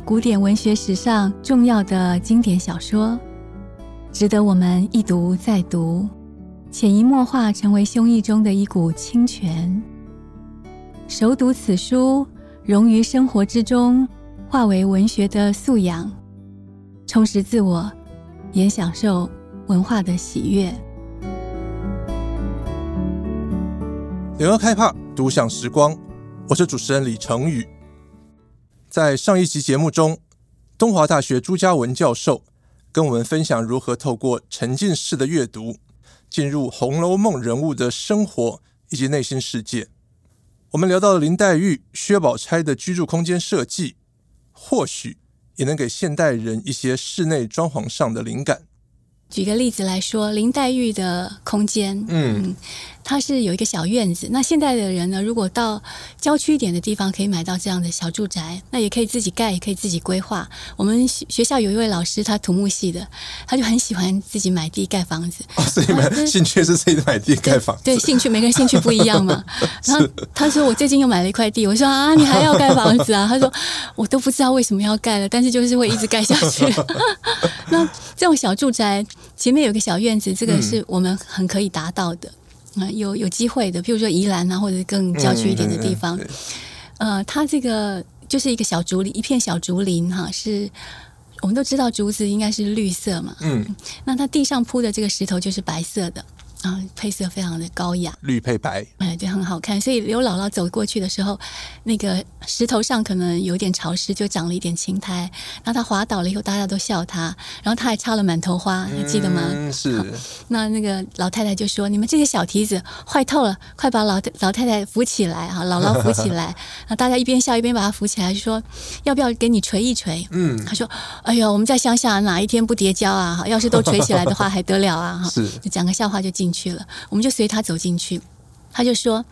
古典文学史上重要的经典小说，值得我们一读再读，潜移默化成为胸臆中的一股清泉。熟读此书，融于生活之中，化为文学的素养，充实自我，也享受文化的喜悦。联合开帕独享时光，我是主持人李成宇。在上一集节目中，东华大学朱家文教授跟我们分享如何透过沉浸式的阅读，进入《红楼梦》人物的生活以及内心世界。我们聊到了林黛玉、薛宝钗的居住空间设计，或许也能给现代人一些室内装潢上的灵感。举个例子来说，林黛玉的空间，嗯。嗯它是有一个小院子。那现在的人呢，如果到郊区一点的地方，可以买到这样的小住宅，那也可以自己盖，也可以自己规划。我们学校有一位老师，他土木系的，他就很喜欢自己买地盖房子。哦，所以你们 兴趣是自己买地盖房子？对，对，兴趣每个人兴趣不一样嘛。然后他说：“我最近又买了一块地。”我说：“啊，你还要盖房子啊？”他说：“我都不知道为什么要盖了，但是就是会一直盖下去。”那这种小住宅前面有个小院子，这个是我们很可以达到的。有有机会的，譬如说宜兰啊，或者更郊区一点的地方，呃，它这个就是一个小竹林，一片小竹林哈，是我们都知道竹子应该是绿色嘛，嗯，那它地上铺的这个石头就是白色的。啊，配色非常的高雅，绿配白，哎，就，很好看。所以刘姥姥走过去的时候，那个石头上可能有点潮湿，就长了一点青苔。然后她滑倒了以后，大家都笑她。然后她还插了满头花，还记得吗？嗯，是。那那个老太太就说：“你们这些小蹄子坏透了，快把老老太太扶起来哈，姥姥扶起来。”然后大家一边笑一边把她扶起来，就说：“要不要给你捶一捶？”嗯，她说：“哎呦，我们在乡下哪一天不叠跤啊？要是都捶起来的话，还得了啊？”哈，是，就讲个笑话就进。进去了，我们就随他走进去。他就说，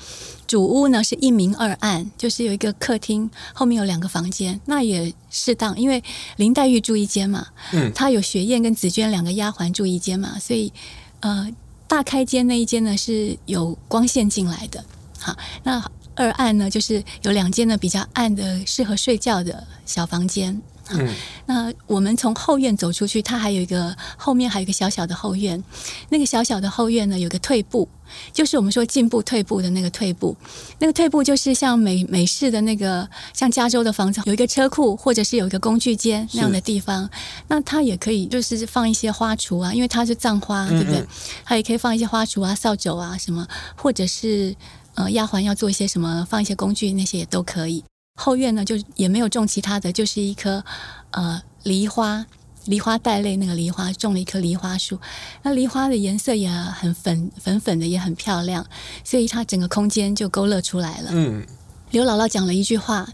主屋呢是一明二暗，就是有一个客厅，后面有两个房间，那也适当，因为林黛玉住一间嘛，嗯，她有雪雁跟紫鹃两个丫鬟住一间嘛，所以呃，大开间那一间呢是有光线进来的。好，那二暗呢就是有两间呢比较暗的，适合睡觉的小房间。嗯，那我们从后院走出去，它还有一个后面还有一个小小的后院，那个小小的后院呢，有个退步，就是我们说进步退步的那个退步，那个退步就是像美美式的那个像加州的房子，有一个车库或者是有一个工具间那样的地方，那它也可以就是放一些花锄啊，因为它是葬花，对不对？它也可以放一些花锄啊、扫帚啊什么，或者是呃丫鬟要做一些什么，放一些工具那些也都可以。后院呢，就也没有种其他的，就是一棵呃梨花，梨花带泪那个梨花，种了一棵梨花树。那梨花的颜色也很粉粉粉的，也很漂亮，所以它整个空间就勾勒出来了。嗯，刘姥姥讲了一句话：“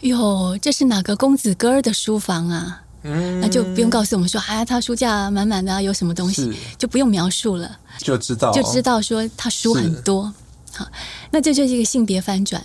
哟，这是哪个公子哥儿的书房啊？”嗯，那就不用告诉我们说，哎呀，他书架满满的啊，有什么东西，就不用描述了，就知道就知道说他书很多。好，那这就是一个性别翻转。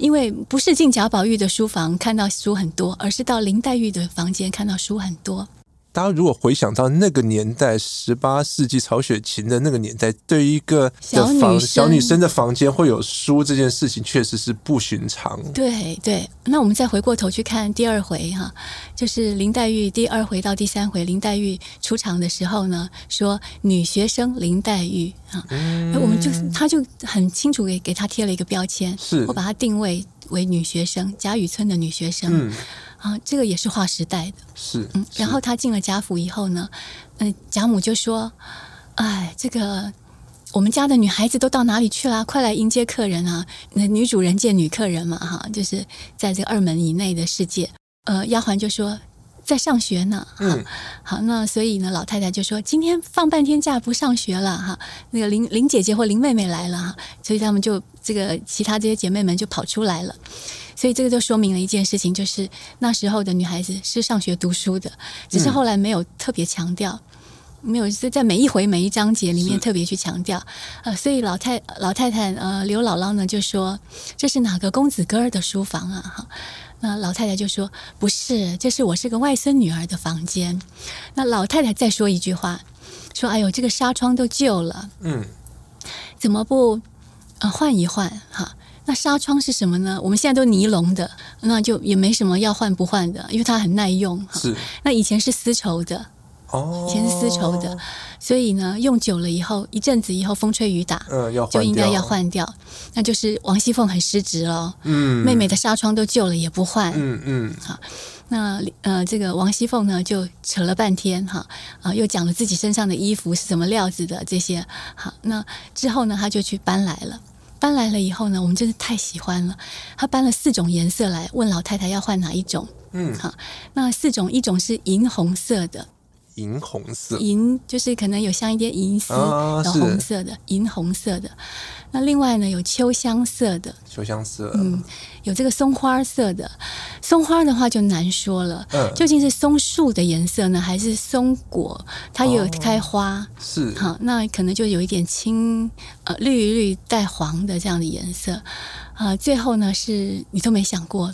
因为不是进贾宝玉的书房看到书很多，而是到林黛玉的房间看到书很多。大家如果回想到那个年代，十八世纪曹雪芹的那个年代，对于一个小女小女生的房间会有书这件事情，确实是不寻常。对对，那我们再回过头去看第二回哈，就是林黛玉第二回到第三回，林黛玉出场的时候呢，说女学生林黛玉啊，嗯、我们就他就很清楚给给她贴了一个标签，是。我把她定位为女学生，贾雨村的女学生。嗯啊，这个也是划时代的，是。嗯，然后他进了贾府以后呢，嗯，贾母就说：“哎，这个我们家的女孩子都到哪里去啦？快来迎接客人啊！那女主人见女客人嘛，哈，就是在这个二门以内的世界。呃，丫鬟就说在上学呢。嗯，好，那所以呢，老太太就说今天放半天假不上学了哈。那个林林姐姐或林妹妹来了哈，所以他们就这个其他这些姐妹们就跑出来了。”所以这个就说明了一件事情，就是那时候的女孩子是上学读书的，只是后来没有特别强调，没有在在每一回每一章节里面特别去强调。呃，所以老太老太太呃刘姥姥呢就说，这是哪个公子哥儿的书房啊？哈，那老太太就说不是，这是我是个外孙女儿的房间。那老太太再说一句话，说哎呦这个纱窗都旧了，嗯，怎么不呃换一换哈？那纱窗是什么呢？我们现在都尼龙的，那就也没什么要换不换的，因为它很耐用。是。那以前是丝绸的，哦，以前是丝绸的，所以呢，用久了以后，一阵子以后风吹雨打，嗯，要就应该要换掉。那就是王熙凤很失职了。嗯，妹妹的纱窗都旧了也不换。嗯嗯。好，那呃，这个王熙凤呢，就扯了半天哈，啊，又讲了自己身上的衣服是什么料子的这些。好，那之后呢，她就去搬来了。搬来了以后呢，我们真是太喜欢了。他搬了四种颜色来，问老太太要换哪一种。嗯，好，那四种，一种是银红色的，银红色，银就是可能有像一点银丝，啊、有红色的，银红色的。那另外呢，有秋香色的，秋香色，嗯，有这个松花色的。松花的话就难说了，嗯，究竟是松树的颜色呢，还是松果？它也有开花，哦、是好，那可能就有一点青呃绿绿带黄的这样的颜色。啊、呃，最后呢是你都没想过，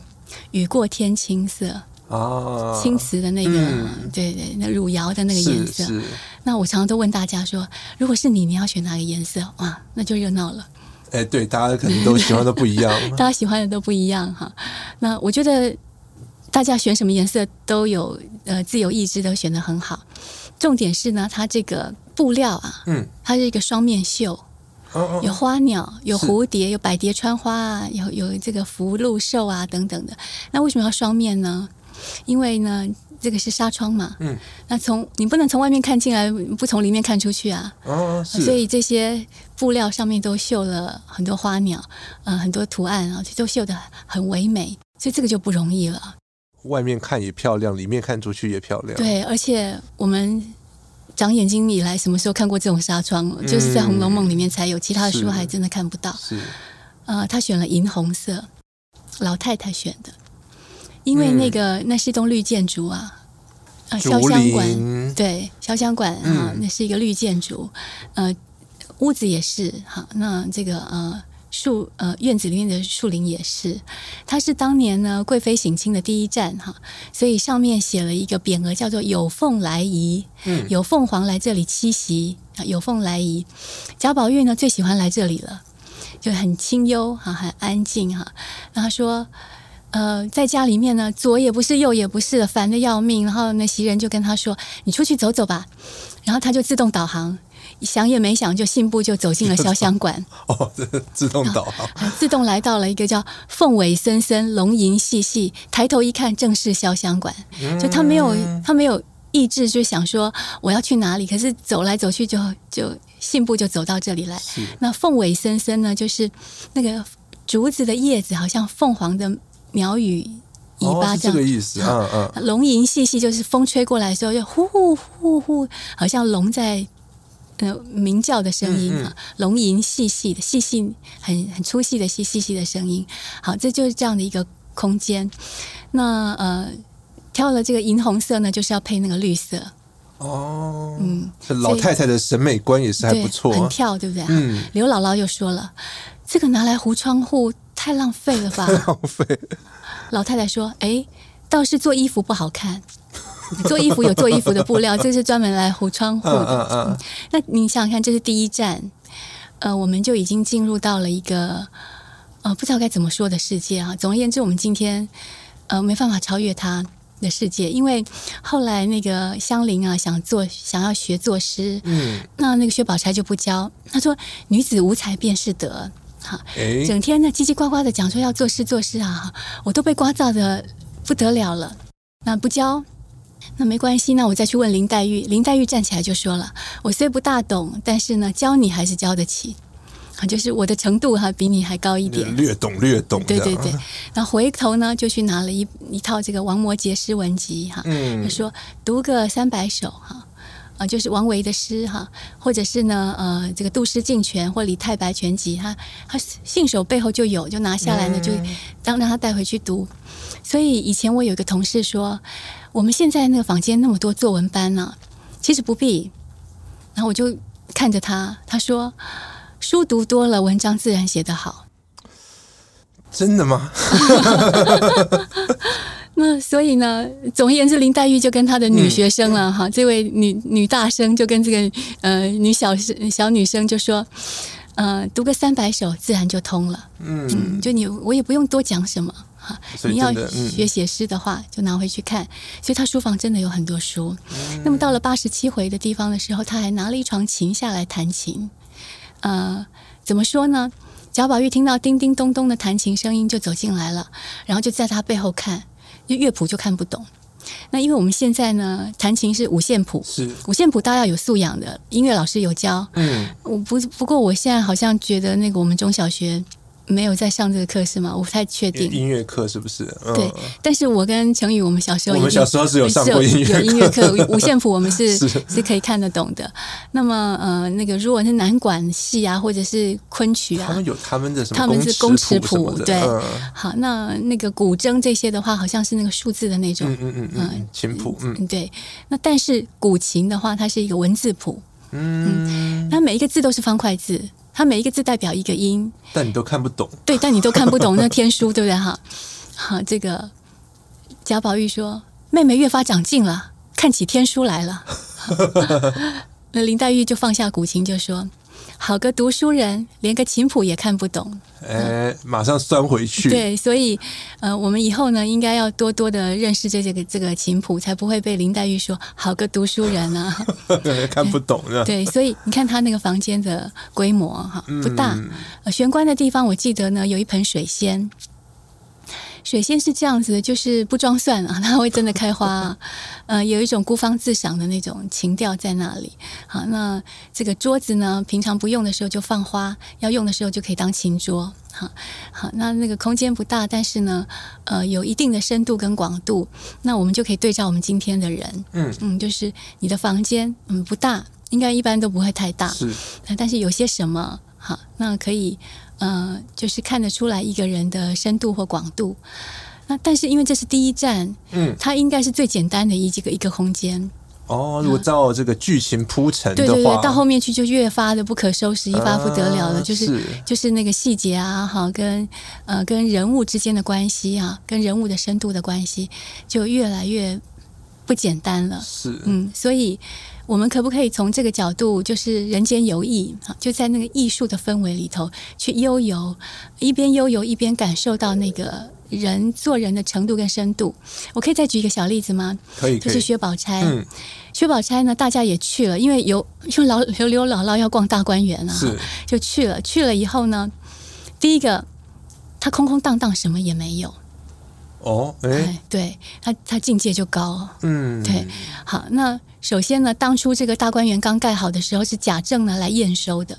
雨过天青色。啊，青瓷的那个，嗯、对对，那汝窑的那个颜色。那我常常都问大家说，如果是你，你要选哪个颜色？哇，那就热闹了。哎，对，大家可能都喜欢的不一样，大家喜欢的都不一样哈。那我觉得大家选什么颜色都有呃自由意志，都选得很好。重点是呢，它这个布料啊，嗯，它是一个双面绣，哦哦有花鸟，有蝴蝶，有百蝶穿花啊，有有这个福禄寿啊等等的。那为什么要双面呢？因为呢，这个是纱窗嘛，嗯，那从你不能从外面看进来，不从里面看出去啊，哦，是，所以这些布料上面都绣了很多花鸟，嗯，很多图案啊，都绣的很唯美，所以这个就不容易了。外面看也漂亮，里面看出去也漂亮。对，而且我们长眼睛以来，什么时候看过这种纱窗？嗯，就是在《红楼梦》里面才有，其他的书还真的看不到。是，呃，他选了银红色，老太太选的。因为那个、嗯、那是一栋绿建筑啊，啊，潇湘馆。对，潇湘馆啊，那是一个绿建筑，呃，屋子也是哈，那这个呃树呃院子里面的树林也是，它是当年呢贵妃省亲的第一站哈，所以上面写了一个匾额叫做“有凤来仪”，嗯，有凤凰来这里栖息啊，有凤来仪，贾宝玉呢最喜欢来这里了，就很清幽哈，很安静哈，然后他说。呃，在家里面呢，左也不是，右也不是，烦得要命。然后那袭人就跟他说：“你出去走走吧。”然后他就自动导航，想也没想，就信步就走进了潇湘馆。哦，自动导航，自动来到了一个叫凤尾森森、龙吟细细。抬头一看，正是潇湘馆。就他没有，他没有意志，就想说我要去哪里。可是走来走去就，就就信步就走到这里来。那凤尾森森呢，就是那个竹子的叶子，好像凤凰的。鸟语尾巴这样，哦、这个意思。嗯嗯。龙吟细细，就是风吹过来的时候，就呼呼呼呼，好像龙在呃鸣叫的声音啊。龙吟细细的，细细很很粗细的细细细的声音。好，这就是这样的一个空间。那呃，挑了这个银红色呢，就是要配那个绿色。哦，嗯，老太太的审美观也是还不错，很跳，对不对？嗯。刘姥姥又说了，这个拿来糊窗户。太浪费了吧！浪费。老太太说：“哎，倒是做衣服不好看。做衣服有做衣服的布料，这是专门来糊窗户的。嗯嗯嗯。那你想想看，这是第一站，呃，我们就已经进入到了一个呃不知道该怎么说的世界啊。总而言之，我们今天呃没办法超越他的世界，因为后来那个香菱啊想做想要学作诗，嗯，那那个薛宝钗就不教，她说女子无才便是德。”好，整天呢叽叽呱呱的讲说要做事做事啊，我都被刮噪的不得了了。那不教，那没关系，那我再去问林黛玉。林黛玉站起来就说了：“我虽不大懂，但是呢，教你还是教得起。啊，就是我的程度哈比你还高一点，略懂略懂。对对对。那回头呢，就去拿了一一套这个王摩诘诗文集哈，嗯，就说读个三百首哈。”啊，就是王维的诗哈，或者是呢，呃，这个杜诗静全或李太白全集，他他信手背后就有，就拿下来呢，就当让他带回去读。所以以前我有一个同事说，我们现在那个坊间那么多作文班呢、啊，其实不必。然后我就看着他，他说，书读多了，文章自然写得好。真的吗？那所以呢，总而言之，林黛玉就跟她的女学生了哈、嗯，这位女女大生就跟这个呃女小小女生就说，呃，读个三百首自然就通了。嗯，嗯，就你我也不用多讲什么哈。你要学写诗的话，就拿回去看。所以他书房真的有很多书。嗯、那么到了八十七回的地方的时候，他还拿了一床琴下来弹琴。呃，怎么说呢？贾宝玉听到叮叮咚咚的弹琴声音就走进来了，然后就在他背后看，就乐谱就看不懂。那因为我们现在呢，弹琴是五线谱，是五线谱，大家要有素养的，音乐老师有教。嗯，我不不过我现在好像觉得那个我们中小学。没有在上这个课是吗？我不太确定。音乐课是不是？嗯、对，但是我跟成宇，我们小时候，我们小时候是有上过音乐课，有音乐课，五线谱我们是是，是可以看得懂的。那么呃，那个如果是南管系啊，或者是昆曲啊，他们有他们的什么？他们是公尺谱，对。嗯、好，那那个古筝这些的话，好像是那个数字的那种，嗯嗯嗯嗯，琴谱，嗯，对。那但是古琴的话，它是一个文字谱，嗯，它每一个字都是方块字。它每一个字代表一个音，但你都看不懂。对，但你都看不懂那 天书，对不对？哈，好，这个贾宝玉说：“妹妹越发长进了，看起天书来了。” 那林黛玉就放下古琴，就说。好个读书人，连个琴谱也看不懂。哎，马上钻回去。对，所以呃，我们以后呢，应该要多多的认识这些个这个琴谱，才不会被林黛玉说好个读书人啊，看不懂。对，所以你看他那个房间的规模哈，不大。玄关的地方，我记得呢，有一盆水仙。水仙是这样子的，就是不装蒜啊，它会真的开花啊，呃，有一种孤芳自赏的那种情调在那里。好，那这个桌子呢，平常不用的时候就放花，要用的时候就可以当琴桌。好，好，那那个空间不大，但是呢，呃，有一定的深度跟广度，那我们就可以对照我们今天的人，嗯嗯，就是你的房间嗯不大，应该一般都不会太大，是，但是有些什么好，那可以。呃，就是看得出来一个人的深度或广度。那但是因为这是第一站，嗯，它应该是最简单的一几个一个空间。哦，如果照这个剧情铺陈的话，对对对，到后面去就越发的不可收拾，一发不得了了。啊、就是，是就是那个细节啊，哈，跟呃跟人物之间的关系啊，跟人物的深度的关系就越来越不简单了。是，嗯，所以。我们可不可以从这个角度，就是人间游艺，就在那个艺术的氛围里头去悠游，一边悠游一边感受到那个人做人的程度跟深度。我可以再举一个小例子吗？可以，就是薛宝钗。嗯，薛宝钗呢，大家也去了，因为有因为老刘刘姥姥要逛大观园啊，是就去了。去了以后呢，第一个，它空空荡荡，什么也没有。哦，哎，哎，对他，他境界就高。嗯，对，好那。首先呢，当初这个大观园刚盖好的时候，是贾政呢来验收的，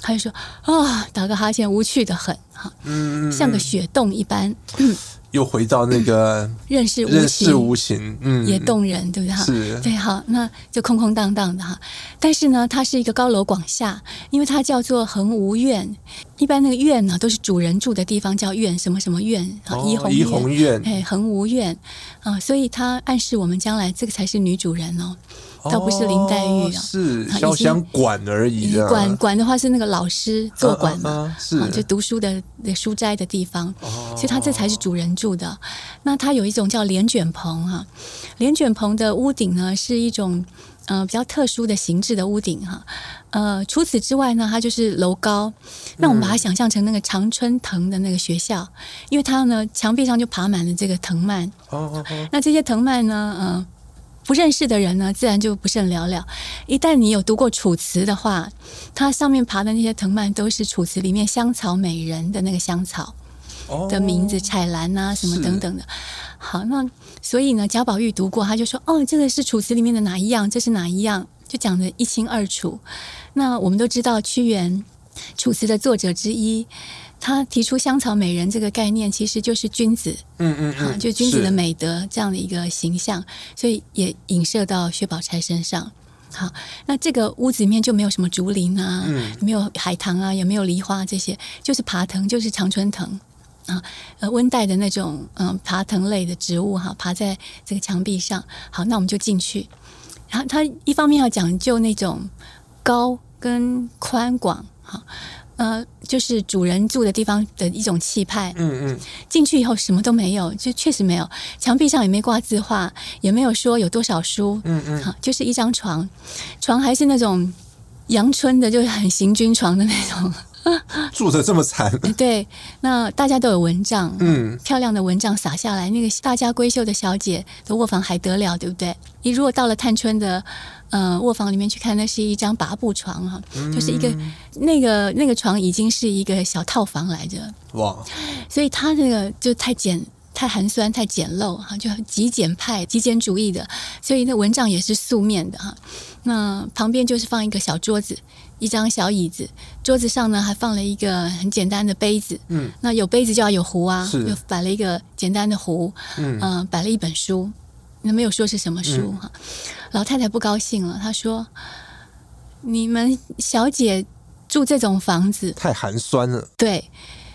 他就说啊、哦，打个哈欠，无趣的很哈，嗯，像个雪洞一般。嗯又回到那个认识认识无形，嗯，也动人，对不对？是，对，好，那就空空荡荡的哈。但是呢，它是一个高楼广厦，因为它叫做恒无苑。一般那个院呢，都是主人住的地方，叫院，什么什么院啊？怡红怡红苑，哎，恒无苑啊，所以它暗示我们将来这个才是女主人哦。倒不是林黛玉啊，是潇湘馆而已。馆馆的话是那个老师坐馆嘛，是就读书的那书斋的地方，所以它这才是主人住的。那它有一种叫帘卷棚哈，帘卷棚的屋顶呢是一种呃比较特殊的形制的屋顶哈。呃，除此之外呢，它就是楼高。那我们把它想象成那个常春藤的那个学校，因为它呢墙壁上就爬满了这个藤蔓。哦，那这些藤蔓呢，呃。不认识的人呢，自然就不甚了了。一旦你有读过《楚辞》的话，它上面爬的那些藤蔓都是《楚辞》里面香草美人的那个香草的名字，彩兰啊什么等等的。好，那所以呢，贾宝玉读过，他就说：“哦，这个是《楚辞》里面的哪一样？这是哪一样？”就讲得一清二楚。那我们都知道屈原，《楚辞》的作者之一。他提出香草美人这个概念，其实就是君子，嗯嗯嗯，就君子的美德这样的一个形象，所以也影射到薛宝钗身上。好，那这个屋子里面就没有什么竹林啊，嗯，没有海棠啊，也没有梨花这些，就是爬藤，就是常春藤啊，呃，温带的那种嗯爬藤类的植物哈，爬在这个墙壁上。好，那我们就进去。然后他一方面要讲究那种高跟宽广，哈。呃，就是主人住的地方的一种气派。嗯嗯，进去以后什么都没有，就确实没有，墙壁上也没挂字画，也没有说有多少书。嗯嗯，好，就是一张床，床还是那种阳春的，就是很行军床的那种。住的这么惨。对，那大家都有蚊帐，嗯，漂亮的蚊帐洒下来，那个大家闺秀的小姐的卧房还得了，对不对？你如果到了探春的呃卧房里面去看，那是一张拔步床哈，嗯、就是一个那个那个床已经是一个小套房来着。哇！所以他那个就太简。太寒酸，太简陋哈，就极简派、极简主义的，所以那蚊帐也是素面的哈。那旁边就是放一个小桌子，一张小椅子，桌子上呢还放了一个很简单的杯子。嗯，那有杯子就要有壶啊，是就摆了一个简单的壶。嗯，呃、摆了一本书，那没有说是什么书哈。嗯、老太太不高兴了，她说：“你们小姐住这种房子，太寒酸了。”对。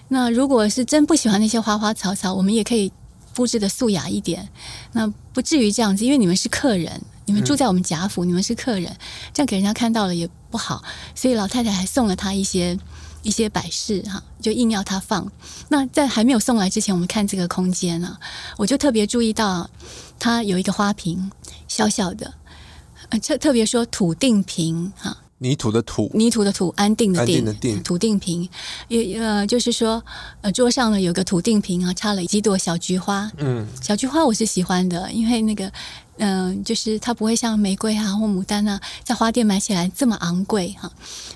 那如果是真不喜欢那些花花草草，我们也可以布置的素雅一点，那不至于这样子。因为你们是客人，你们住在我们贾府，嗯、你们是客人，这样给人家看到了也不好。所以老太太还送了他一些一些摆饰哈，就硬要他放。那在还没有送来之前，我们看这个空间呢，我就特别注意到，它有一个花瓶，小小的，呃，特特别说土定瓶哈。泥土的土，泥土的土，安定的定，安定的定，土定瓶，也呃，就是说，呃，桌上呢有个土定瓶啊，插了几朵小菊花。嗯，小菊花我是喜欢的，因为那个，嗯、呃，就是它不会像玫瑰啊或牡丹啊，在花店买起来这么昂贵哈，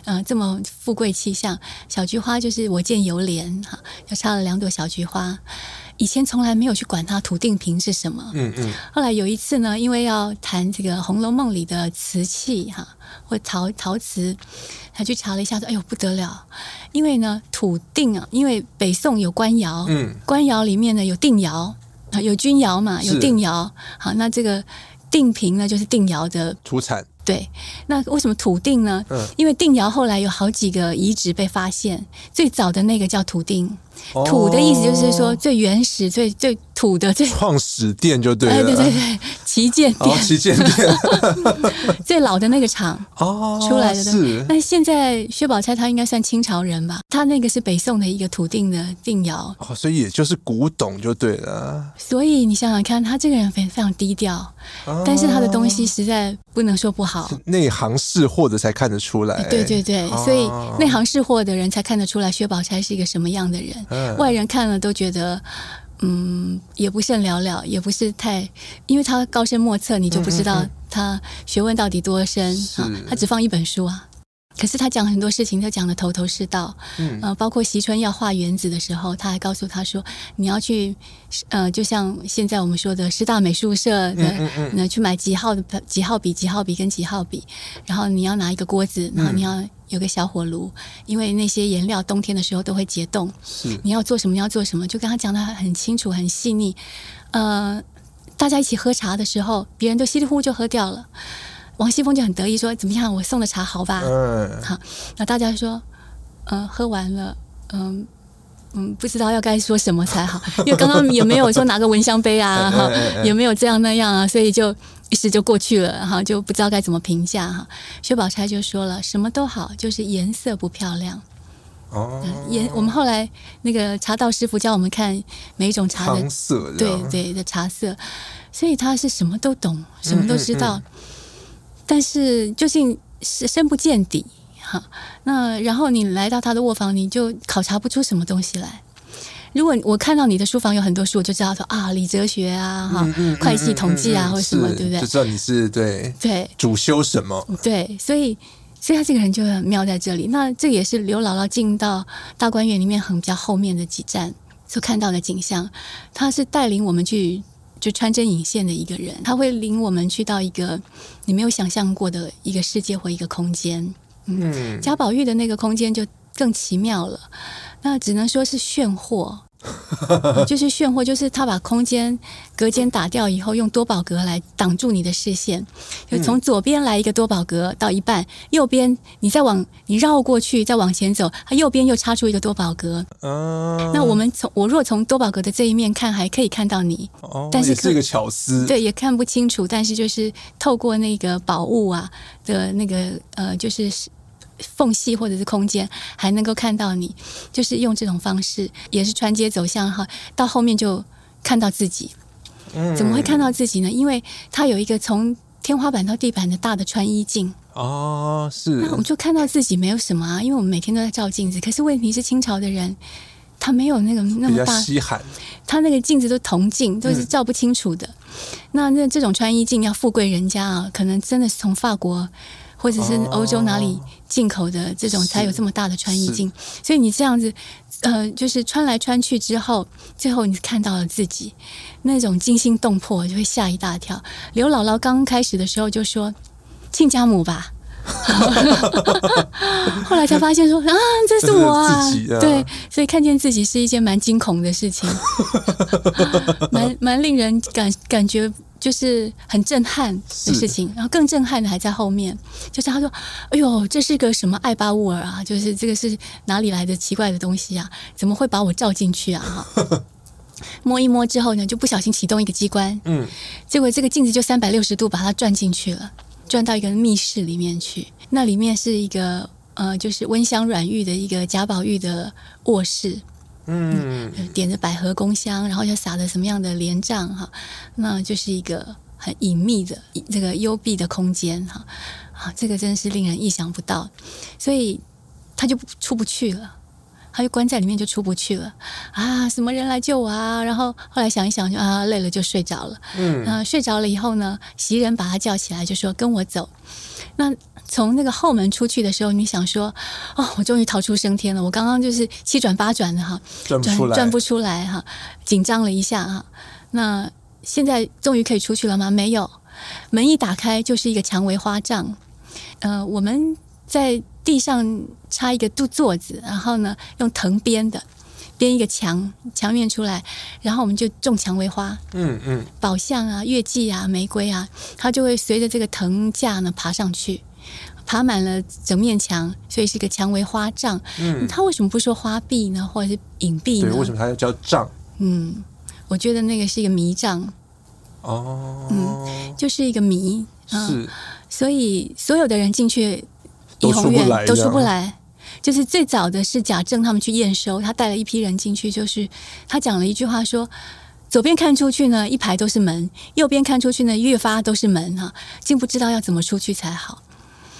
嗯、呃，这么富贵气象。小菊花就是我见犹怜哈，就插了两朵小菊花。以前从来没有去管它土定瓶是什么，嗯嗯。后来有一次呢，因为要谈这个《红楼梦》里的瓷器哈，或陶陶瓷，他去查了一下，说：“哎呦不得了，因为呢土定啊，因为北宋有官窑，嗯，官窑里面呢有定窑啊，有钧窑嘛，有定窑，好，那这个定瓶呢就是定窑的土产。”对，那为什么土定呢？嗯，因为定窑后来有好几个遗址被发现，最早的那个叫土定，哦、土的意思就是说最原始、最最土的最创始店就对了。哎，对对对，旗舰店，旗舰店，最老的那个厂哦出来的。是，那现在薛宝钗她应该算清朝人吧？她那个是北宋的一个土定的定窑哦，所以也就是古董就对了。所以你想想看，他这个人非非常低调，哦、但是他的东西实在不能说不好。内行识货的才看得出来，对对对，哦、所以内行识货的人才看得出来薛宝钗是一个什么样的人。嗯、外人看了都觉得，嗯，也不甚了了，也不是太，因为他高深莫测，你就不知道他学问到底多深啊。他只放一本书啊。可是他讲很多事情，他讲的头头是道。嗯，呃，包括惜春要画园子的时候，他还告诉他说：“你要去，呃，就像现在我们说的师大美术社的，那、嗯嗯嗯、去买几号的几号笔、几号笔跟几号笔，然后你要拿一个锅子，然后你要有个小火炉，因为那些颜料冬天的时候都会结冻。是，你要做什么？你要做什么？就跟他讲的很清楚、很细腻。呃，大家一起喝茶的时候，别人都稀里糊涂就喝掉了。”王熙凤就很得意说：“怎么样？我送的茶好吧？”嗯，好。那大家说：“嗯、呃，喝完了，嗯嗯，不知道要该说什么才好，因为刚刚也没有说拿个蚊香杯啊，哈，也没有这样那样啊，所以就一时就过去了，哈，就不知道该怎么评价哈。薛宝钗就说了：“什么都好，就是颜色不漂亮。”哦，颜我们后来那个茶道师傅教我们看每一种茶的色，对对的茶色，所以他是什么都懂，什么都知道。嗯嗯嗯但是究竟是深不见底哈，那然后你来到他的卧房，你就考察不出什么东西来。如果我看到你的书房有很多书，我就知道说啊，理哲学啊，哈，会计统计啊，或者什么，对不对？就知道你是对对主修什么。对，所以所以他这个人就很妙在这里。那这也是刘姥姥进到大观园里面很比较后面的几站所看到的景象。他是带领我们去。就穿针引线的一个人，他会领我们去到一个你没有想象过的一个世界或一个空间。嗯，贾宝玉的那个空间就更奇妙了，那只能说是炫货。就是炫惑，就是他把空间隔间打掉以后，用多宝格来挡住你的视线。就从左边来一个多宝格到一半，右边你再往你绕过去，再往前走，它右边又插出一个多宝格。嗯，那我们从我若从多宝格的这一面看，还可以看到你。哦，但是这个巧思，对，也看不清楚。但是就是透过那个宝物啊的那个呃，就是。缝隙或者是空间，还能够看到你，就是用这种方式，也是穿街走巷哈，到后面就看到自己。怎么会看到自己呢？因为它有一个从天花板到地板的大的穿衣镜。哦，是。那我们就看到自己没有什么啊，因为我们每天都在照镜子。可是问题是，清朝的人他没有那个那么大，稀罕。他那个镜子都铜镜，都是照不清楚的。嗯、那那这种穿衣镜要富贵人家啊，可能真的是从法国或者是欧洲哪里进口的这种才有这么大的穿衣镜。所以你这样子，呃，就是穿来穿去之后，最后你看到了自己那种惊心动魄，就会吓一大跳。刘姥姥刚开始的时候就说。亲家母吧，后来才发现说啊，这是我啊，啊对，所以看见自己是一件蛮惊恐的事情，蛮蛮令人感感觉就是很震撼的事情。然后更震撼的还在后面，就是他说：“哎呦，这是个什么艾巴乌尔啊？就是这个是哪里来的奇怪的东西啊？怎么会把我照进去啊？” 摸一摸之后呢，就不小心启动一个机关，嗯，结果这个镜子就三百六十度把它转进去了。转到一个密室里面去，那里面是一个呃，就是温香软玉的一个贾宝玉的卧室，嗯，嗯，点着百合宫香，然后又撒了什么样的帘帐哈，那就是一个很隐秘的这个幽闭的空间哈，啊，这个真是令人意想不到，所以他就出不去了。他就关在里面，就出不去了啊！什么人来救我啊？然后后来想一想，就啊，累了就睡着了。嗯，啊，睡着了以后呢，袭人把他叫起来，就说：“跟我走。”那从那个后门出去的时候，你想说：“哦，我终于逃出升天了！我刚刚就是七转八转的哈，转不出来，转不出来哈，紧张了一下哈。那现在终于可以出去了吗？没有，门一打开就是一个蔷薇花帐。呃，我们在。地上插一个杜座子，然后呢，用藤编的编一个墙墙面出来，然后我们就种蔷薇花，嗯嗯，宝相啊、月季啊、玫瑰啊，它就会随着这个藤架呢爬上去，爬满了整面墙，所以是一个蔷薇花帐。嗯，它为什么不说花壁呢，或者是影壁呢？对，为什么它要叫帐？嗯，我觉得那个是一个迷帐。哦，嗯，就是一个谜。嗯、是，所以所有的人进去。怡红院都出不来，就是最早的是贾政他们去验收，他带了一批人进去，就是他讲了一句话说：左边看出去呢，一排都是门；右边看出去呢，越发都是门哈，竟不知道要怎么出去才好。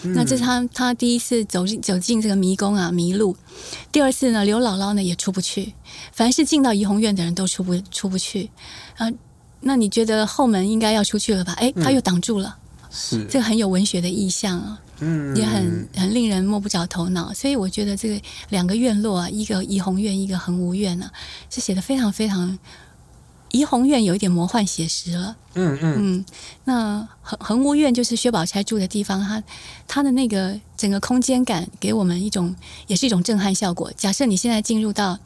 嗯、那这是他他第一次走进走进这个迷宫啊，迷路。第二次呢，刘姥姥呢也出不去，凡是进到怡红院的人都出不出不去啊。那你觉得后门应该要出去了吧？哎，他又挡住了，嗯、是这个很有文学的意象啊。嗯，也很很令人摸不着头脑，所以我觉得这个两个院落啊，一个怡红院，一个恒芜院呢，是写的非常非常。怡红院有一点魔幻写实了，嗯嗯嗯。那恒恒芜院就是薛宝钗住的地方，它它的那个整个空间感给我们一种，也是一种震撼效果。假设你现在进入到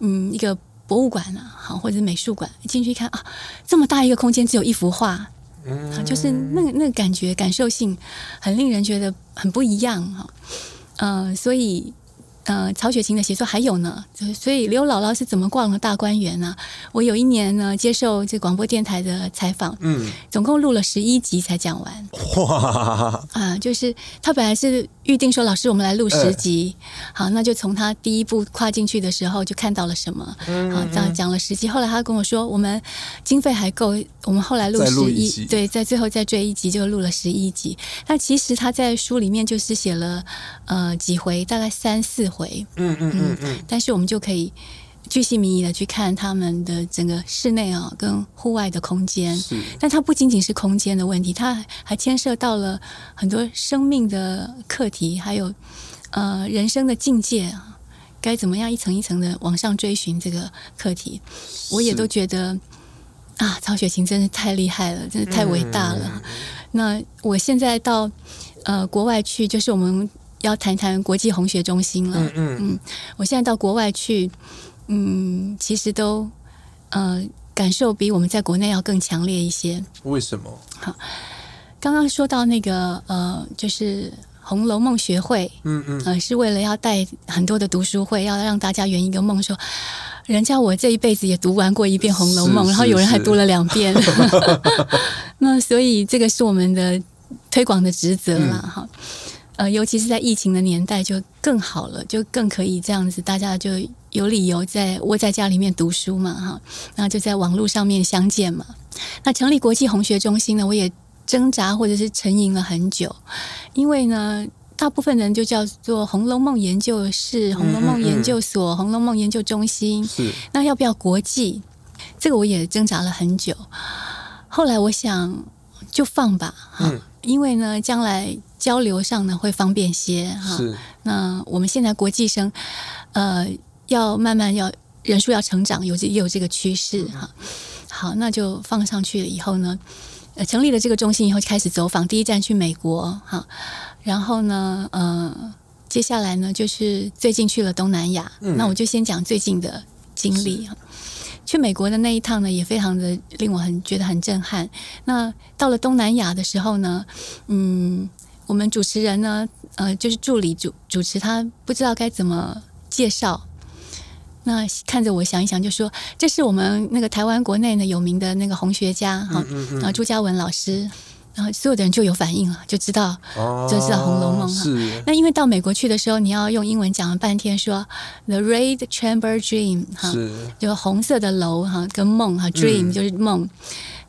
嗯一个博物馆啊，好或者是美术馆，进去一看啊，这么大一个空间只有一幅画。嗯，就是那个那个感觉，感受性很令人觉得很不一样哈，呃，所以。呃，曹雪芹的写作还有呢，所以刘姥姥是怎么逛了大观园呢？我有一年呢，接受这广播电台的采访，嗯，总共录了十一集才讲完。哇！啊，就是他本来是预定说，老师我们来录十集，欸、好，那就从他第一步跨进去的时候就看到了什么，嗯，好，讲讲了十集。后来他跟我说，我们经费还够，我们后来录十一，对，在最后再追一集就录了十一集。那其实他在书里面就是写了呃几回，大概三四。回，嗯嗯嗯嗯，但是我们就可以巨细靡遗的去看他们的整个室内啊跟户外的空间，是，但它不仅仅是空间的问题，它还牵涉到了很多生命的课题，还有呃人生的境界啊，该怎么样一层一层的往上追寻这个课题，我也都觉得啊，曹雪芹真是太厉害了，真是太伟大了。嗯、那我现在到呃国外去，就是我们。要谈谈国际红学中心了。嗯嗯嗯，我现在到国外去，嗯，其实都呃感受比我们在国内要更强烈一些。为什么？好，刚刚说到那个呃，就是《红楼梦》学会，嗯嗯，呃，是为了要带很多的读书会，要让大家圆一个梦，说人家我这一辈子也读完过一遍《红楼梦》，然后有人还读了两遍。那所以这个是我们的推广的职责了，哈、嗯。呃，尤其是在疫情的年代，就更好了，就更可以这样子，大家就有理由在窝在家里面读书嘛，哈，那就在网络上面相见嘛。那成立国际红学中心呢，我也。挣扎或者是沉吟了很久，因为呢，大部分人就叫做《红楼梦研究室》、《红楼梦研究所》、《红楼梦研究中心》。是，那要不要国际？这个我也挣扎了很久。后来我想，就放吧，哈、嗯，因为呢，将来交流上呢会方便些，哈。是。那我们现在国际生，呃，要慢慢要人数要成长，有这也有这个趋势，哈。好，那就放上去了以后呢，呃，成立了这个中心以后，开始走访，第一站去美国，哈，然后呢，呃，接下来呢，就是最近去了东南亚，嗯、那我就先讲最近的经历哈。去美国的那一趟呢，也非常的令我很觉得很震撼。那到了东南亚的时候呢，嗯，我们主持人呢，呃，就是助理主主持，他不知道该怎么介绍。那看着我想一想，就说这是我们那个台湾国内呢有名的那个红学家哈，啊朱家文老师，然后所有的人就有反应了，就知道就知道《红楼梦》哈。那因为到美国去的时候，你要用英文讲了半天，说 The Red Chamber Dream 哈，就红色的楼哈，跟梦哈，Dream 就是梦。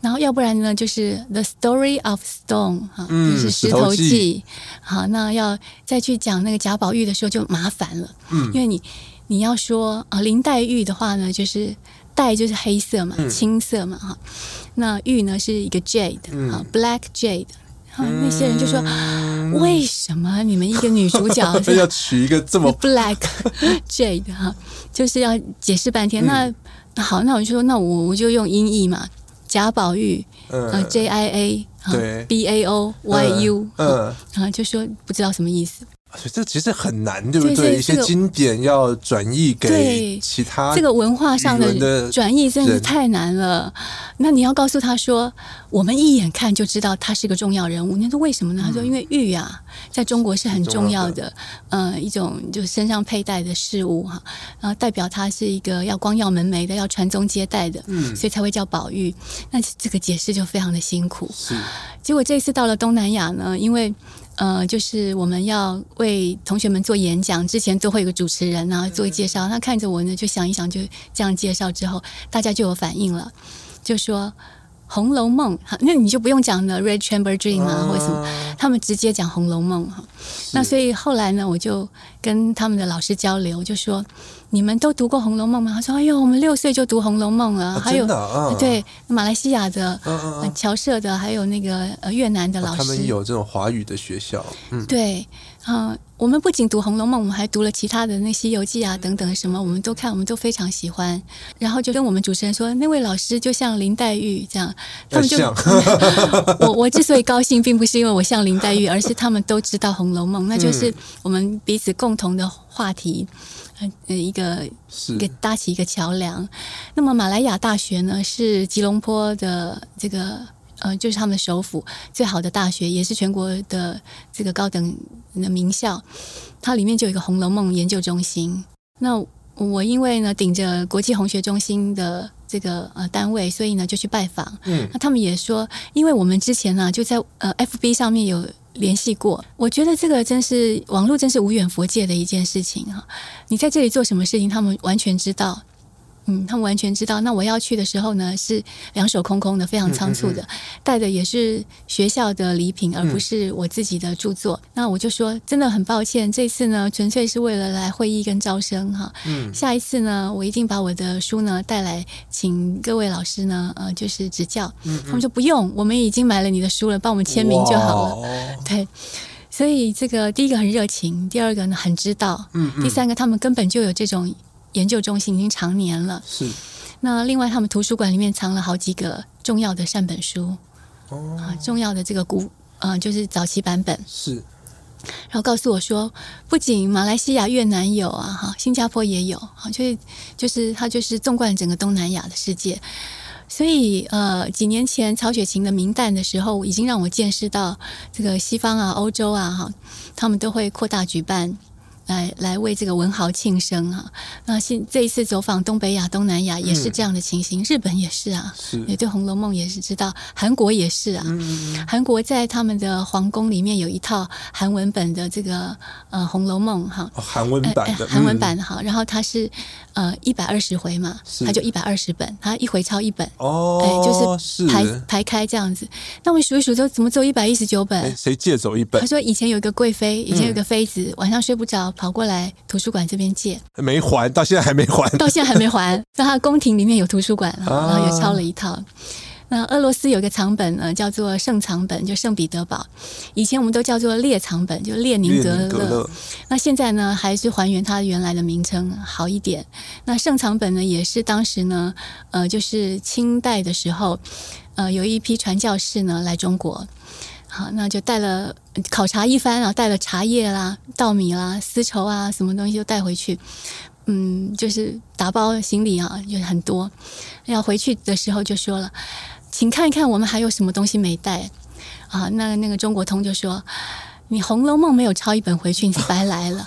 然后要不然呢，就是 The Story of Stone 哈，就是石头记。好，那要再去讲那个贾宝玉的时候就麻烦了，因为你。你要说啊，林黛玉的话呢，就是黛就是黑色嘛，嗯、青色嘛哈。那玉呢是一个 jade 哈、嗯、，black jade。然后那些人就说，嗯、为什么你们一个女主角 要取一个这么 black jade 哈？就是要解释半天。嗯、那好，那我就说，那我我就用音译嘛，贾宝玉，呃、嗯、J I A 对 B A O Y U，嗯，然后就说不知道什么意思。所以这其实很难，对不对？一些经典要转译给其他，这个文化上的转译真是太难了。那你要告诉他说，我们一眼看就知道他是个重要人物。你说为什么呢？嗯、他说因为玉啊，在中国是很重要的，呃，一种就是身上佩戴的事物哈，然后代表他是一个要光耀门楣的，要传宗接代的，嗯，所以才会叫宝玉。那这个解释就非常的辛苦。是，结果这一次到了东南亚呢，因为。呃，就是我们要为同学们做演讲之前，都会有个主持人啊做介绍。他看着我呢，就想一想，就这样介绍之后，大家就有反应了，就说《红楼梦》哈，那你就不用讲了，《Red Chamber Dream》啊，或者什么，他们直接讲《红楼梦》哈。那所以后来呢，我就跟他们的老师交流，就说。你们都读过《红楼梦》吗？他说：“哎呦，我们六岁就读《红楼梦》了。啊”还有，啊、对，马来西亚的、嗯嗯嗯、侨社的，还有那个呃越南的老师，他们有这种华语的学校。嗯，对，啊、呃，我们不仅读《红楼梦》，我们还读了其他的那《西游记》啊等等什么，我们都看，我们都非常喜欢。然后就跟我们主持人说，那位老师就像林黛玉这样，他们就像我 我之所以高兴，并不是因为我像林黛玉，而是他们都知道《红楼梦》，那就是我们彼此共同的话题。呃，一个一个搭起一个桥梁。那么马来亚大学呢，是吉隆坡的这个呃，就是他们首府最好的大学，也是全国的这个高等的名校。它里面就有一个《红楼梦》研究中心。那我因为呢顶着国际红学中心的这个呃单位，所以呢就去拜访。嗯，那他们也说，因为我们之前呢就在呃 FB 上面有。联系过，我觉得这个真是网络，真是无远佛界的一件事情啊。你在这里做什么事情，他们完全知道。嗯，他们完全知道。那我要去的时候呢，是两手空空的，非常仓促的，嗯嗯嗯带的也是学校的礼品，而不是我自己的著作。嗯、那我就说，真的很抱歉，这次呢，纯粹是为了来会议跟招生哈。嗯，下一次呢，我一定把我的书呢带来，请各位老师呢，呃，就是指教。嗯，嗯，他们说不用，我们已经买了你的书了，帮我们签名就好了。对，所以这个第一个很热情，第二个呢很知道，嗯，嗯，第三个他们根本就有这种。研究中心已经常年了，是。那另外，他们图书馆里面藏了好几个重要的善本书，哦，啊，重要的这个古，呃，就是早期版本是。然后告诉我说，不仅马来西亚、越南有啊，哈，新加坡也有，哈，就是就是它就是纵贯整个东南亚的世界。所以，呃，几年前曹雪芹的名旦的时候，已经让我见识到这个西方啊、欧洲啊，哈，他们都会扩大举办。来来为这个文豪庆生啊。那现这一次走访东北亚、东南亚也是这样的情形，嗯、日本也是啊，是也对《红楼梦》也是知道，韩国也是啊。嗯、韩国在他们的皇宫里面有一套韩文本的这个呃《红楼梦》哈，韩文版的，韩文版哈，然后它是呃一百二十回嘛，它就一百二十本，它一回抄一本哦，哎，就是排是排开这样子。那我们数一数，就怎么只有一百一十九本？谁借走一本？他说以前有一个贵妃，以前有个妃子，嗯、晚上睡不着，跑过来图书馆这边借，没还，到现在还没还，到现在还没还。在他宫廷里面有图书馆，然后也抄了一套。啊、那俄罗斯有个藏本呢，叫做圣藏本，就圣彼得堡。以前我们都叫做列藏本，就列宁。格勒那现在呢，还是还原它原来的名称好一点。那圣藏本呢，也是当时呢，呃，就是清代的时候。呃，有一批传教士呢来中国，好，那就带了考察一番啊，带了茶叶啦、稻米啦、丝绸啊，什么东西都带回去。嗯，就是打包行李啊，就很多。要回去的时候就说了，请看一看我们还有什么东西没带啊？那那个中国通就说。你《红楼梦》没有抄一本回去，你是白来了。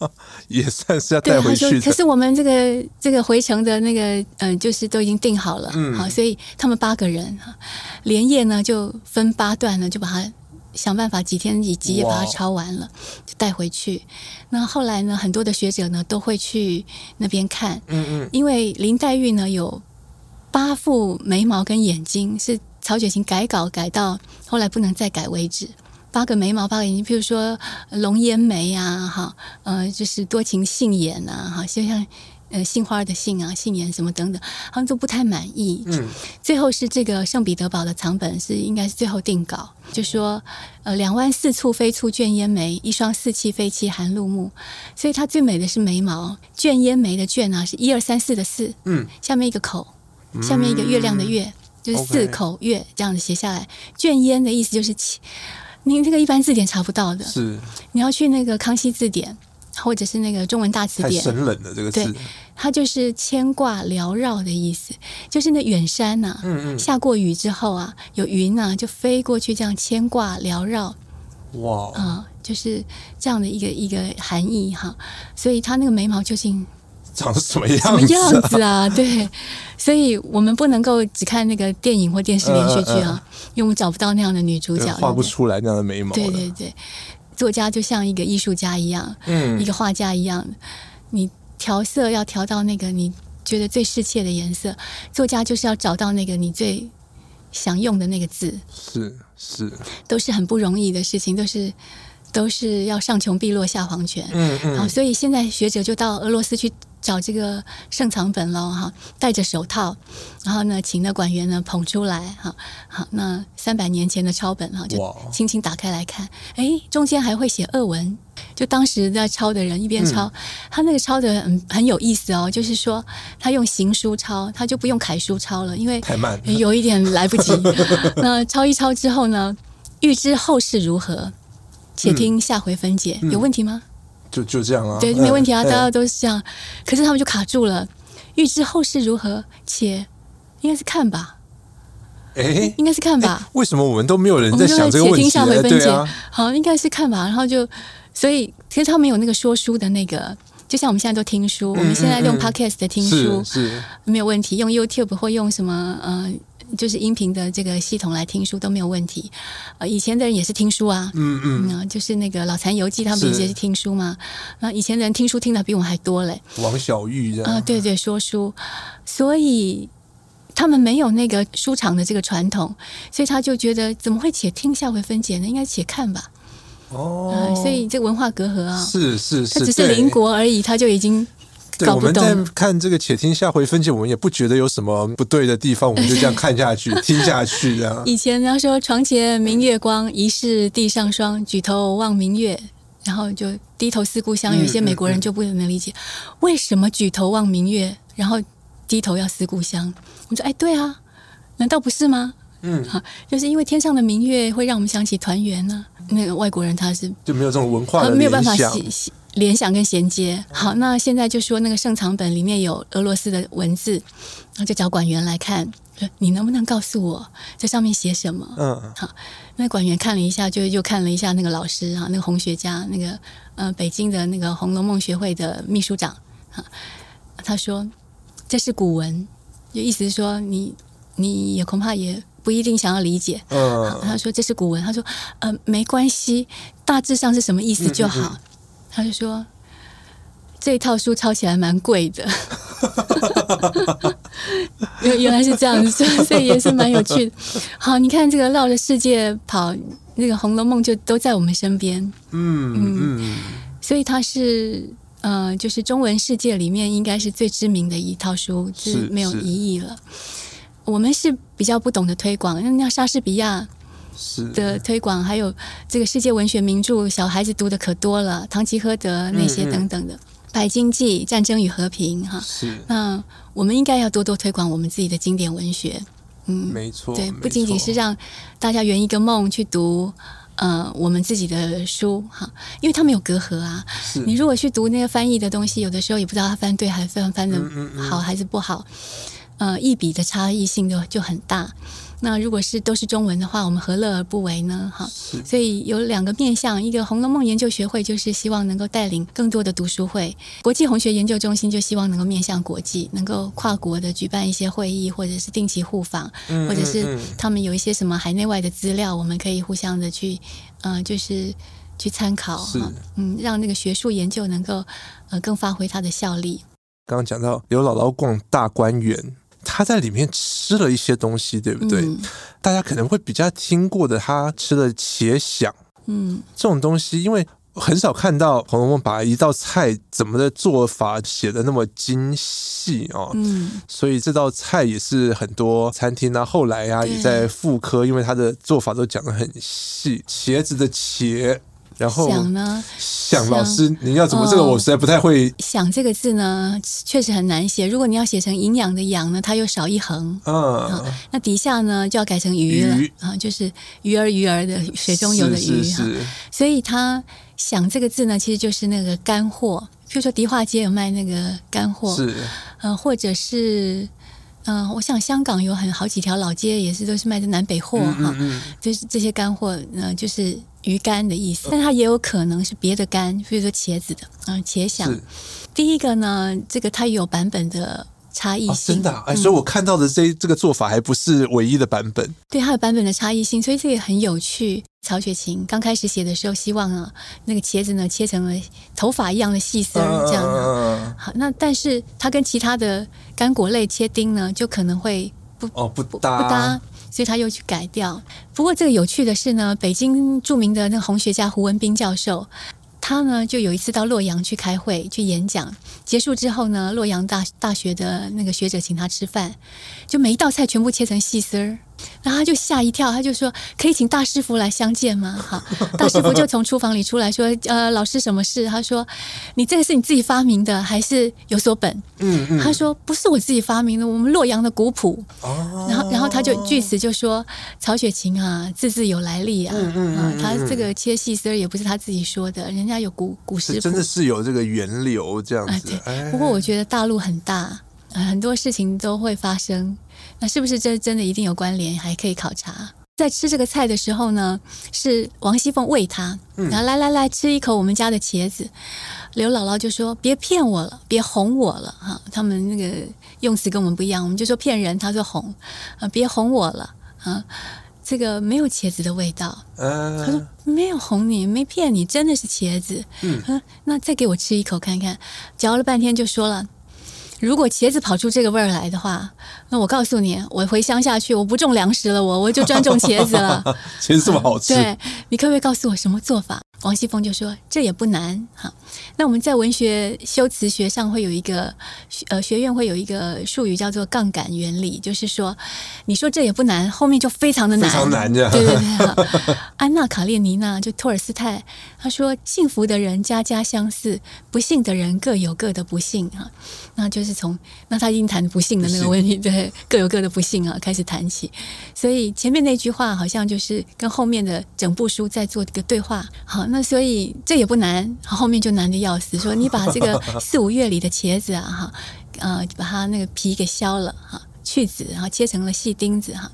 也算是要带回去。可是我们这个这个回程的那个嗯、呃，就是都已经定好了，嗯，好，所以他们八个人连夜呢就分八段呢，就把它想办法几天几几夜把它抄完了，就带回去。那后来呢，很多的学者呢都会去那边看，嗯嗯，因为林黛玉呢有八副眉毛跟眼睛是曹雪芹改稿改到后来不能再改为止。八个眉毛，八个眼睛，譬如说龙烟眉啊，哈，呃，就是多情杏眼啊，哈，就像呃杏花的杏啊，杏眼什么等等，好像都不太满意。嗯，最后是这个圣彼得堡的藏本是应该是最后定稿，就说呃两弯似蹙非蹙卷烟眉，一双似泣非泣含露目，所以它最美的是眉毛，卷烟眉的卷啊是一二三四的四，嗯，下面一个口，下面一个月亮的月，嗯、就是四口月这样子写下来，卷烟的意思就是泣。你这个一般字典查不到的，是你要去那个康熙字典，或者是那个中文大词典。太生冷了，这个字。对，它就是牵挂缭绕的意思，就是那远山呐、啊，嗯嗯，下过雨之后啊，有云啊，就飞过去，这样牵挂缭绕。哇，啊，就是这样的一个一个含义哈。所以它那个眉毛究竟长什么样子、啊？什么样子啊？对，所以我们不能够只看那个电影或电视连续剧啊，因为我们找不到那样的女主角，画不出来那样的眉毛。对对对，作家就像一个艺术家一样，嗯，一个画家一样，你调色要调到那个你觉得最适切的颜色，作家就是要找到那个你最想用的那个字，是是，都是很不容易的事情，都是。都是要上穷碧落下黄泉，嗯嗯，好，所以现在学者就到俄罗斯去找这个圣藏本喽，哈，戴着手套，然后呢，请那管员呢捧出来，哈，好，那三百年前的抄本哈，就轻轻打开来看，哎，中间还会写俄文，就当时在抄的人一边抄，嗯、他那个抄的很很有意思哦，就是说他用行书抄，他就不用楷书抄了，因为太慢，有一点来不及。那抄一抄之后呢，预知后事如何？且听下回分解，嗯、有问题吗？就就这样啊，对，没问题啊，大家都是这样。可是他们就卡住了。预知后事如何，且应该是看吧。哎，应该是看吧。为什么我们都没有人在想这个问题？且听下回分解，啊、好，应该是看吧。然后就，所以其实他们有那个说书的那个，就像我们现在都听书，嗯、我们现在用 Podcast 的听书是，是没有问题，用 YouTube 或用什么呃。就是音频的这个系统来听书都没有问题，呃，以前的人也是听书啊，嗯嗯，嗯，就是那个老残游记，他们不也是听书嘛？那以前的人听书听的比我们还多嘞。王小玉这样啊，对对，说书，所以他们没有那个书场的这个传统，所以他就觉得怎么会且听下回分解呢？应该且看吧。哦、呃，所以这文化隔阂啊，是是是，他只是邻国而已，他就已经。对，我们在看这个，且听下回分解，我们也不觉得有什么不对的地方，我们就这样看下去，听下去这样。以前人家说“床前明月光，疑是地上霜”，举头望明月，然后就低头思故乡。有些美国人就不能理解，嗯嗯嗯、为什么举头望明月，然后低头要思故乡？我们说，哎，对啊，难道不是吗？嗯，好，就是因为天上的明月会让我们想起团圆呢。那个外国人他是就没有这种文化的，没有办法写。联想跟衔接，好，那现在就说那个圣藏本里面有俄罗斯的文字，然后就找管员来看，说你能不能告诉我这上面写什么？嗯，好，那管员看了一下，就又看了一下那个老师啊，那个红学家，那个呃北京的那个《红楼梦》学会的秘书长啊，他说这是古文，就意思是说你你也恐怕也不一定想要理解。嗯，他说这是古文，他说呃没关系，大致上是什么意思就好。嗯嗯嗯他就说这一套书抄起来蛮贵的。原原来是这样子，所以也是蛮有趣的。好，你看这个绕着世界跑，那个《红楼梦》就都在我们身边。嗯嗯，嗯，所以它是呃，就是中文世界里面应该是最知名的一套书，是没有疑义了。我们是比较不懂得推广，那像莎士比亚的推广，还有这个世界文学名著，小孩子读的可多了，《堂吉诃德》那些等等的。嗯嗯《白鲸记》《战争与和平》哈，是那我们应该要多多推广我们自己的经典文学，嗯，没错，对，不仅仅是让大家圆一个梦去读呃我们自己的书哈，因为他们有隔阂啊。是你如果去读那个翻译的东西，有的时候也不知道他翻对还是翻翻的好还是不好，呃，译笔的差异性就就很大。那如果是都是中文的话，我们何乐而不为呢？哈，所以有两个面向，一个《红楼梦研究学会》就是希望能够带领更多的读书会，国际红学研究中心就希望能够面向国际，能够跨国的举办一些会议，或者是定期互访，或者是他们有一些什么海内外的资料，我们可以互相的去，呃，就是去参考，哈，嗯，让那个学术研究能够呃更发挥它的效力。刚刚讲到刘姥姥逛大观园。他在里面吃了一些东西，对不对？嗯、大家可能会比较听过的，他吃了茄鯗，嗯，这种东西，因为很少看到《红楼梦》把一道菜怎么的做法写的那么精细哦，嗯，所以这道菜也是很多餐厅啊，后来啊也在复刻，因为他的做法都讲得很细，茄子的茄。然后想呢？想老师，你要怎么？这个我实在不太会。想这个字呢，确实很难写。如果你要写成营养的养呢，它又少一横。嗯。那底下呢，就要改成鱼了啊，就是鱼儿鱼儿的水中游的鱼哈。所以它想这个字呢，其实就是那个干货。譬如说迪化街有卖那个干货，是。呃，或者是。嗯、呃，我想香港有很好几条老街，也是都是卖的南北货哈，嗯嗯嗯，就是这些干货，呃，就是鱼干的意思，但它也有可能是别的干，比如说茄子的，嗯、呃，茄想。第一个呢，这个它有版本的。差异性、哦、真的、啊，哎、嗯，所以我看到的这这个做法还不是唯一的版本。对，它有版本的差异性，所以这也很有趣。曹雪芹刚开始写的时候，希望啊，那个茄子呢切成了头发一样的细丝儿，这样、啊。好，那但是它跟其他的干果类切丁呢，就可能会不哦不搭不搭，所以他又去改掉。不过这个有趣的是呢，北京著名的那个红学家胡文斌教授。他呢，就有一次到洛阳去开会去演讲，结束之后呢，洛阳大大学的那个学者请他吃饭，就每一道菜全部切成细丝儿。然后他就吓一跳，他就说：“可以请大师傅来相见吗？”好，大师傅就从厨房里出来说：“呃，老师，什么事？”他说：“你这个是你自己发明的，还是有所本？”嗯嗯。他说：“不是我自己发明的，我们洛阳的古谱。”哦。然后，然后他就据此就说：“曹雪芹啊，字字有来历啊。嗯嗯，嗯他这个切细丝也不是他自己说的，人家有古古诗谱，真的是有这个源流这样子。啊、对。不过我觉得大陆很大，很多事情都会发生。那是不是这真的一定有关联？还可以考察。在吃这个菜的时候呢，是王熙凤喂他，然后来来来吃一口我们家的茄子。刘姥姥就说：“别骗我了，别哄我了。”哈，他们那个用词跟我们不一样，我们就说骗人，他说哄啊，别哄我了啊，这个没有茄子的味道。他说没有哄你，没骗你，真的是茄子。嗯，那再给我吃一口看看。嚼了半天就说了。如果茄子跑出这个味儿来的话，那我告诉你，我回乡下去，我不种粮食了，我我就专种茄子了。茄子这么好吃？对，你可不可以告诉我什么做法？王熙凤就说：“这也不难。”哈，那我们在文学修辞学上会有一个呃学院会有一个术语叫做杠杆原理，就是说，你说这也不难，后面就非常的难，非常难这样。对对对。安娜卡列尼娜就托尔斯泰，他说：“幸福的人家家相似，不幸的人各有各的不幸。”哈，那就是从那他已经谈不幸的那个问题，对，各有各的不幸啊，开始谈起。所以前面那句话好像就是跟后面的整部书在做一个对话。好。那所以这也不难，后面就难得要死。说你把这个 四五月里的茄子啊，哈，呃，把它那个皮给削了，哈，去籽，然后切成了细丁子哈。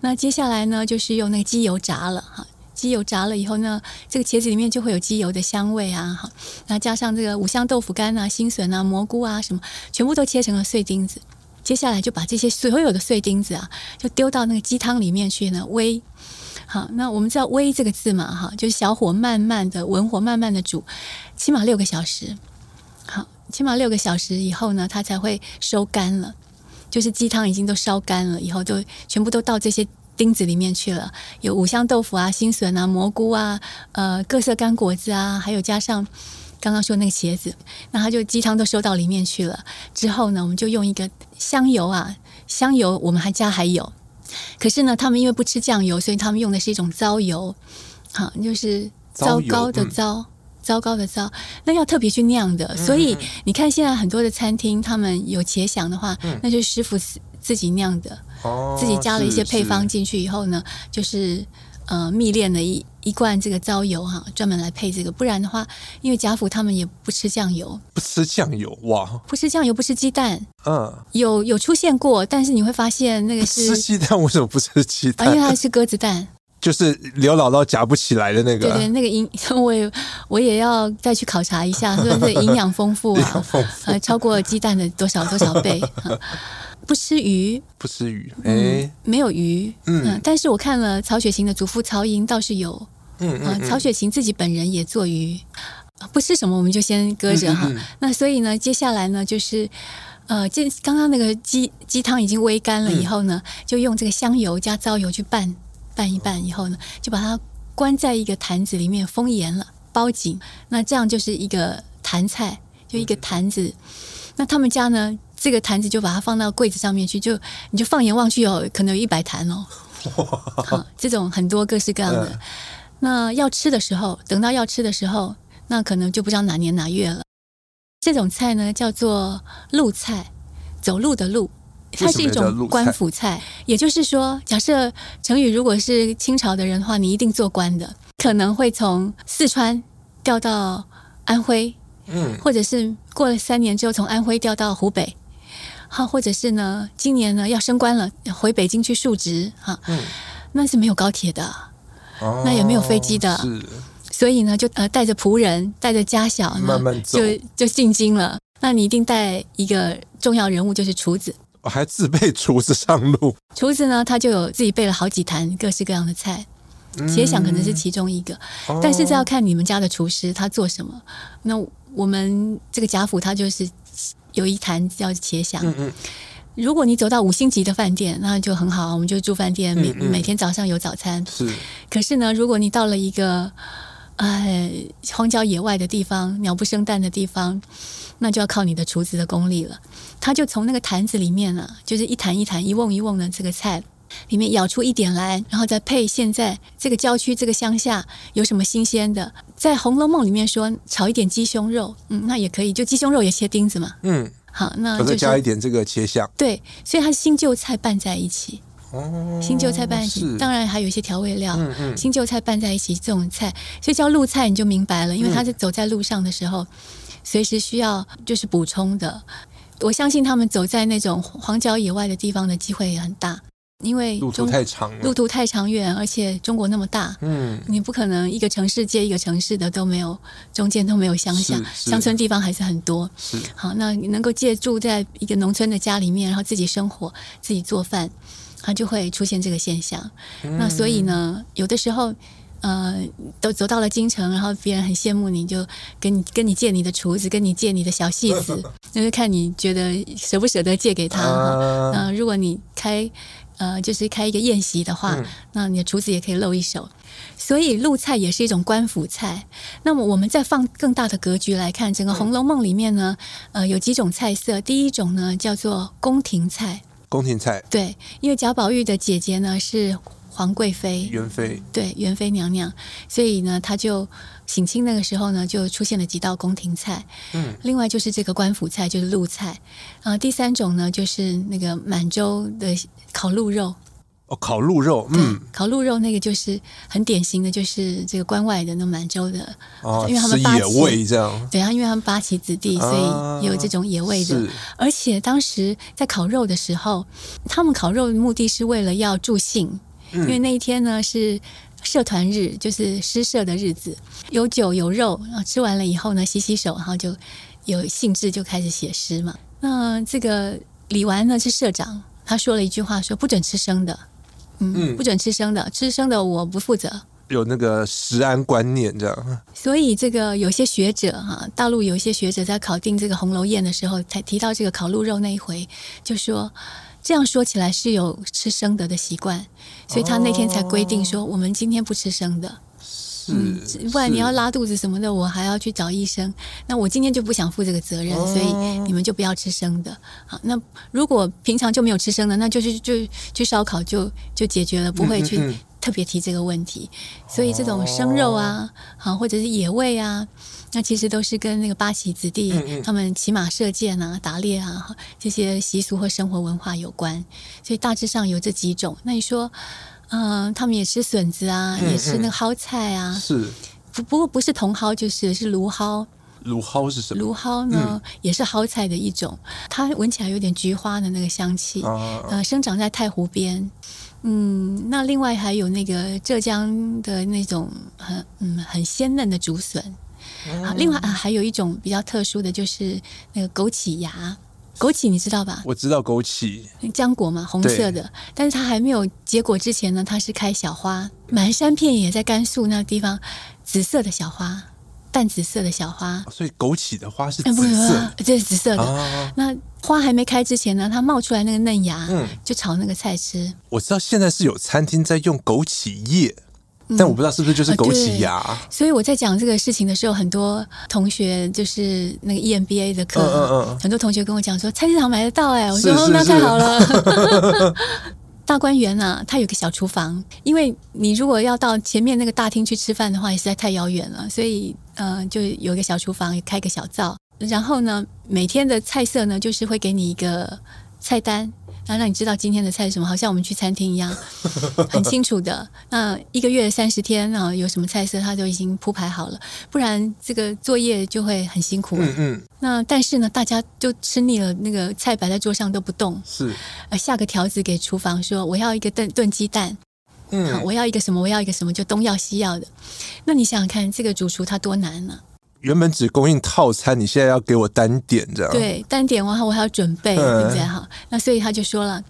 那接下来呢，就是用那个鸡油炸了哈。鸡油炸了以后呢，这个茄子里面就会有鸡油的香味啊，哈。那加上这个五香豆腐干啊、新笋啊、蘑菇啊什么，全部都切成了碎丁子。接下来就把这些所有的碎丁子啊，就丢到那个鸡汤里面去呢煨。好，那我们知道煨这个字嘛，哈，就是小火慢慢的文火慢慢的煮，起码六个小时。好，起码六个小时以后呢，它才会收干了。就是鸡汤已经都烧干了以后，都全部都到这些钉子里面去了。有五香豆腐啊、新笋啊、蘑菇啊、呃各色干果子啊，还有加上刚刚说那个茄子，那它就鸡汤都收到里面去了。之后呢，我们就用一个香油啊，香油我们还加还有。可是呢，他们因为不吃酱油，所以他们用的是一种糟油，好，就是糟糕的糟。糟糕的糟，那要特别去酿的，所以你看现在很多的餐厅，他们有茄想的话，嗯、那就是师傅自己酿的，哦、自己加了一些配方进去以后呢，就是呃蜜炼了一一罐这个糟油哈，专门来配这个，不然的话，因为贾府他们也不吃酱油，不吃酱油哇，不吃酱油，不吃鸡蛋，嗯，有有出现过，但是你会发现那个是吃鸡蛋，为什么不吃鸡蛋？啊、因为它是鸽子蛋。就是刘姥姥夹不起来的那个，对对，那个营 我也我也要再去考察一下，是不是营养丰富啊？呃，超过鸡蛋的多少多少倍？不吃鱼，不吃鱼，哎，没有鱼，嗯，但是我看了曹雪芹的祖父曹寅倒是有，嗯嗯，曹雪芹自己本人也做鱼，不吃什么我们就先搁着哈。那所以呢，接下来呢就是，呃，这刚刚那个鸡鸡汤已经煨干了以后呢，就用这个香油加糟油去拌。拌一拌以后呢，就把它关在一个坛子里面封严了，包紧。那这样就是一个坛菜，就一个坛子。那他们家呢，这个坛子就把它放到柜子上面去，就你就放眼望去哦，可能有一百坛哦。好，这种很多各式各样的。那要吃的时候，等到要吃的时候，那可能就不知道哪年哪月了。这种菜呢，叫做路菜，走路的路。它是一种官府菜，也就是说，假设成语如果是清朝的人的话，你一定做官的，可能会从四川调到安徽，嗯，或者是过了三年之后从安徽调到湖北，好，或者是呢，今年呢要升官了，回北京去述职，哈，嗯，那是没有高铁的，哦，那也没有飞机的，是，所以呢，就呃带着仆人，带着家小，慢慢走，就就进京了。那你一定带一个重要人物，就是厨子。我还自备厨子上路。厨子呢，他就有自己备了好几坛各式各样的菜，茄想可能是其中一个，嗯、但是这要看你们家的厨师他做什么。那我们这个贾府他就是有一坛叫茄想。嗯嗯。如果你走到五星级的饭店，那就很好，我们就住饭店，每、嗯嗯、每天早上有早餐。是。可是呢，如果你到了一个呃荒郊野外的地方，鸟不生蛋的地方。那就要靠你的厨子的功力了。他就从那个坛子里面啊，就是一坛一坛、一瓮一瓮的这个菜里面舀出一点来，然后再配现在这个郊区、这个乡下有什么新鲜的。在《红楼梦》里面说炒一点鸡胸肉，嗯，那也可以，就鸡胸肉也切丁子嘛。嗯，好，那就再加一点这个切香。对，所以它是新旧菜拌在一起。哦，新旧菜拌在一起，当然还有一些调味料。嗯嗯，新旧菜拌在一起这种菜，所以叫路菜你就明白了，因为它是走在路上的时候。随时需要就是补充的，我相信他们走在那种荒郊野外的地方的机会也很大，因为路途太长，路途太长远，而且中国那么大，嗯，你不可能一个城市接一个城市的都没有，中间都没有乡下，乡村地方还是很多。是，好，那你能够借住在一个农村的家里面，然后自己生活，自己做饭，它就会出现这个现象。嗯，那所以呢，有的时候。呃，都走到了京城，然后别人很羡慕你，就跟你跟你借你的厨子，跟你借你的小戏子，那就是看你觉得舍不舍得借给他。嗯、呃，如果你开呃，就是开一个宴席的话，嗯、那你的厨子也可以露一手。所以露菜也是一种官府菜。那么我们再放更大的格局来看，整个《红楼梦》里面呢，呃，有几种菜色。第一种呢叫做宫廷菜。宫廷菜。对，因为贾宝玉的姐姐呢是。皇贵妃，元妃，对，元妃娘娘，所以呢，她就省亲那个时候呢，就出现了几道宫廷菜。嗯，另外就是这个官府菜，就是鹿菜。啊、呃，第三种呢，就是那个满洲的烤鹿肉。哦，烤鹿肉，嗯，烤鹿肉那个就是很典型的，就是这个关外的那满洲的，哦，因为他们八旗野味这样，对啊，因为他们八旗子弟，所以有这种野味的。啊、而且当时在烤肉的时候，他们烤肉的目的是为了要助兴，嗯、因为那一天呢是社团日，就是诗社的日子，有酒有肉，然后吃完了以后呢，洗洗手，然后就有兴致就开始写诗嘛。那这个李纨呢是社长，他说了一句话，说不准吃生的。嗯，不准吃生的，吃生的我不负责。有那个食安观念这样。所以这个有些学者哈，大陆有一些学者在考定这个红楼宴的时候，才提到这个烤鹿肉那一回，就说这样说起来是有吃生的的习惯，所以他那天才规定说我们今天不吃生的。嗯，不然你要拉肚子什么的，我还要去找医生。那我今天就不想负这个责任，所以你们就不要吃生的。好，那如果平常就没有吃生的，那就是就去烧烤就就解决了，不会去特别提这个问题。所以这种生肉啊，好或者是野味啊，那其实都是跟那个八旗子弟他们骑马射箭啊、打猎啊这些习俗和生活文化有关。所以大致上有这几种。那你说？嗯，他们也吃笋子啊，也吃那个蒿菜啊。是，不不过不是茼蒿，就是是芦蒿。芦蒿是什么？芦蒿呢，嗯、也是蒿菜的一种，它闻起来有点菊花的那个香气。啊、呃，生长在太湖边。嗯，那另外还有那个浙江的那种很嗯很鲜嫩的竹笋。好、嗯，另外啊还有一种比较特殊的就是那个枸杞芽。枸杞你知道吧？我知道枸杞，浆果嘛，红色的。但是它还没有结果之前呢，它是开小花。满山遍野，在甘肃那个地方，紫色的小花，淡紫色的小花。所以枸杞的花是紫色，这是紫色的。啊、那花还没开之前呢，它冒出来那个嫩芽，嗯，就炒那个菜吃。我知道现在是有餐厅在用枸杞叶。但我不知道是不是就是枸杞芽、嗯啊，所以我在讲这个事情的时候，很多同学就是那个 EMBA 的课，嗯嗯嗯、很多同学跟我讲说，菜市场买得到哎、欸，我说是是是。那太好了。大观园啊，它有个小厨房，因为你如果要到前面那个大厅去吃饭的话，也实在太遥远了，所以呃，就有一个小厨房，开个小灶，然后呢，每天的菜色呢，就是会给你一个菜单。然后让你知道今天的菜是什么，好像我们去餐厅一样，很清楚的。那一个月三十天啊，有什么菜色，他都已经铺排好了，不然这个作业就会很辛苦。嗯嗯。那但是呢，大家就吃腻了，那个菜摆在桌上都不动。是。呃，下个条子给厨房说，我要一个炖炖鸡蛋。嗯。我要一个什么？我要一个什么？就东要西要的。那你想想看，这个主厨他多难呢？原本只供应套餐，你现在要给我单点，这样对，单点完后我还要准备，嗯、对不对？哈，那所以他就说了，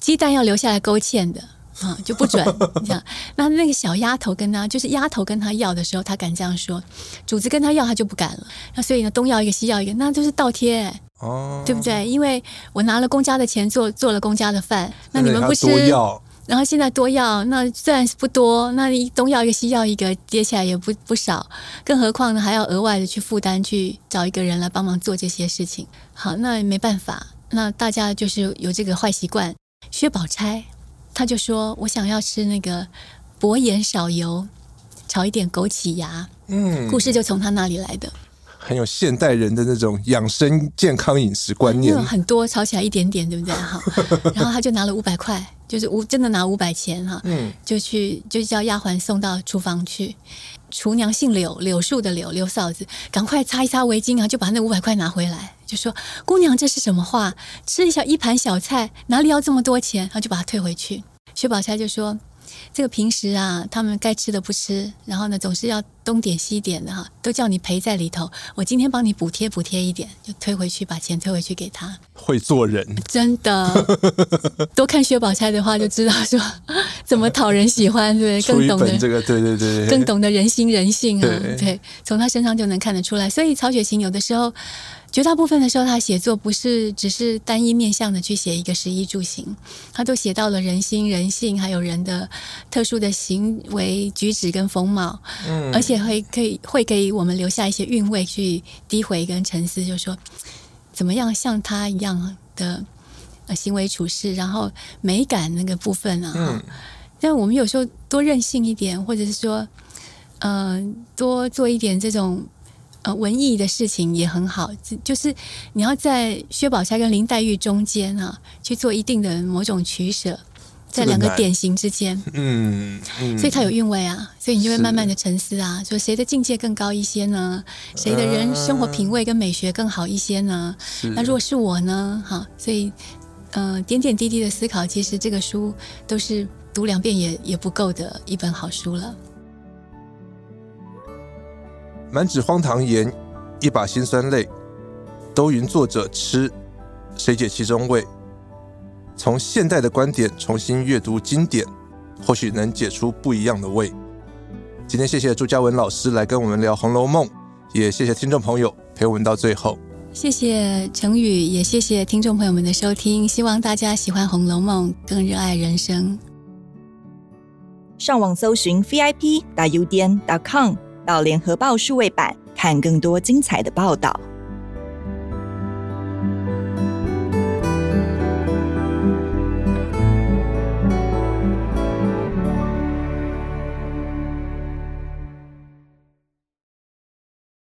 鸡蛋要留下来勾芡的啊，就不准 这样。那那个小丫头跟他，就是丫头跟他要的时候，他敢这样说，主子跟他要，他就不敢了。那所以呢，东要一个，西要一个，那就是倒贴，哦，对不对？因为我拿了公家的钱做做了公家的饭，那你们不吃。然后现在多要，那虽然是不多，那你东要一个西要一个，接起来也不不少。更何况呢，还要额外的去负担，去找一个人来帮忙做这些事情。好，那没办法，那大家就是有这个坏习惯。薛宝钗他就说：“我想要吃那个薄盐少油，炒一点枸杞芽。”嗯，故事就从他那里来的。很有现代人的那种养生健康饮食观念。很多炒起来一点点，对不对？哈，然后他就拿了五百块。就是五真的拿五百钱哈，嗯，就去就叫丫鬟送到厨房去。厨娘姓柳，柳树的柳，柳嫂子，赶快擦一擦围巾啊，就把那五百块拿回来，就说：“姑娘，这是什么话？吃一下一盘小菜，哪里要这么多钱？”然后就把它退回去。薛宝钗就说。这个平时啊，他们该吃的不吃，然后呢，总是要东点西点的哈，都叫你赔在里头。我今天帮你补贴补贴一点，就推回去，把钱退回去给他。会做人，真的。多看薛宝钗的话，就知道说怎么讨人喜欢，对不对？更懂得这个，对对对，更懂得人心人性啊，对，对，从他身上就能看得出来。所以曹雪芹有的时候。绝大部分的时候，他写作不是只是单一面向的去写一个食衣住行，他都写到了人心、人性，还有人的特殊的行为举止跟风貌，嗯，而且会可以会给我们留下一些韵味去低回跟沉思，就是说怎么样像他一样的行为处事，然后美感那个部分啊，嗯，但我们有时候多任性一点，或者是说，嗯、呃，多做一点这种。呃，文艺的事情也很好，就是你要在薛宝钗跟林黛玉中间啊，去做一定的某种取舍。在两个典型之间，嗯，嗯，所以它有韵味啊，所以你就会慢慢的沉思啊，说谁的境界更高一些呢？谁的人生活品味跟美学更好一些呢？呃、那如果是我呢？哈，所以，嗯、呃，点点滴滴的思考，其实这个书都是读两遍也也不够的一本好书了。满纸荒唐言，一把辛酸泪，都云作者痴，谁解其中味？从现代的观点重新阅读经典，或许能解出不一样的味。今天谢谢朱家文老师来跟我们聊《红楼梦》，也谢谢听众朋友陪我们到最后。谢谢成宇，也谢谢听众朋友们的收听。希望大家喜欢《红楼梦》，更热爱人生。上网搜寻 VIP 打 UDN 点 com 到联合报数位版，看更多精彩的报道。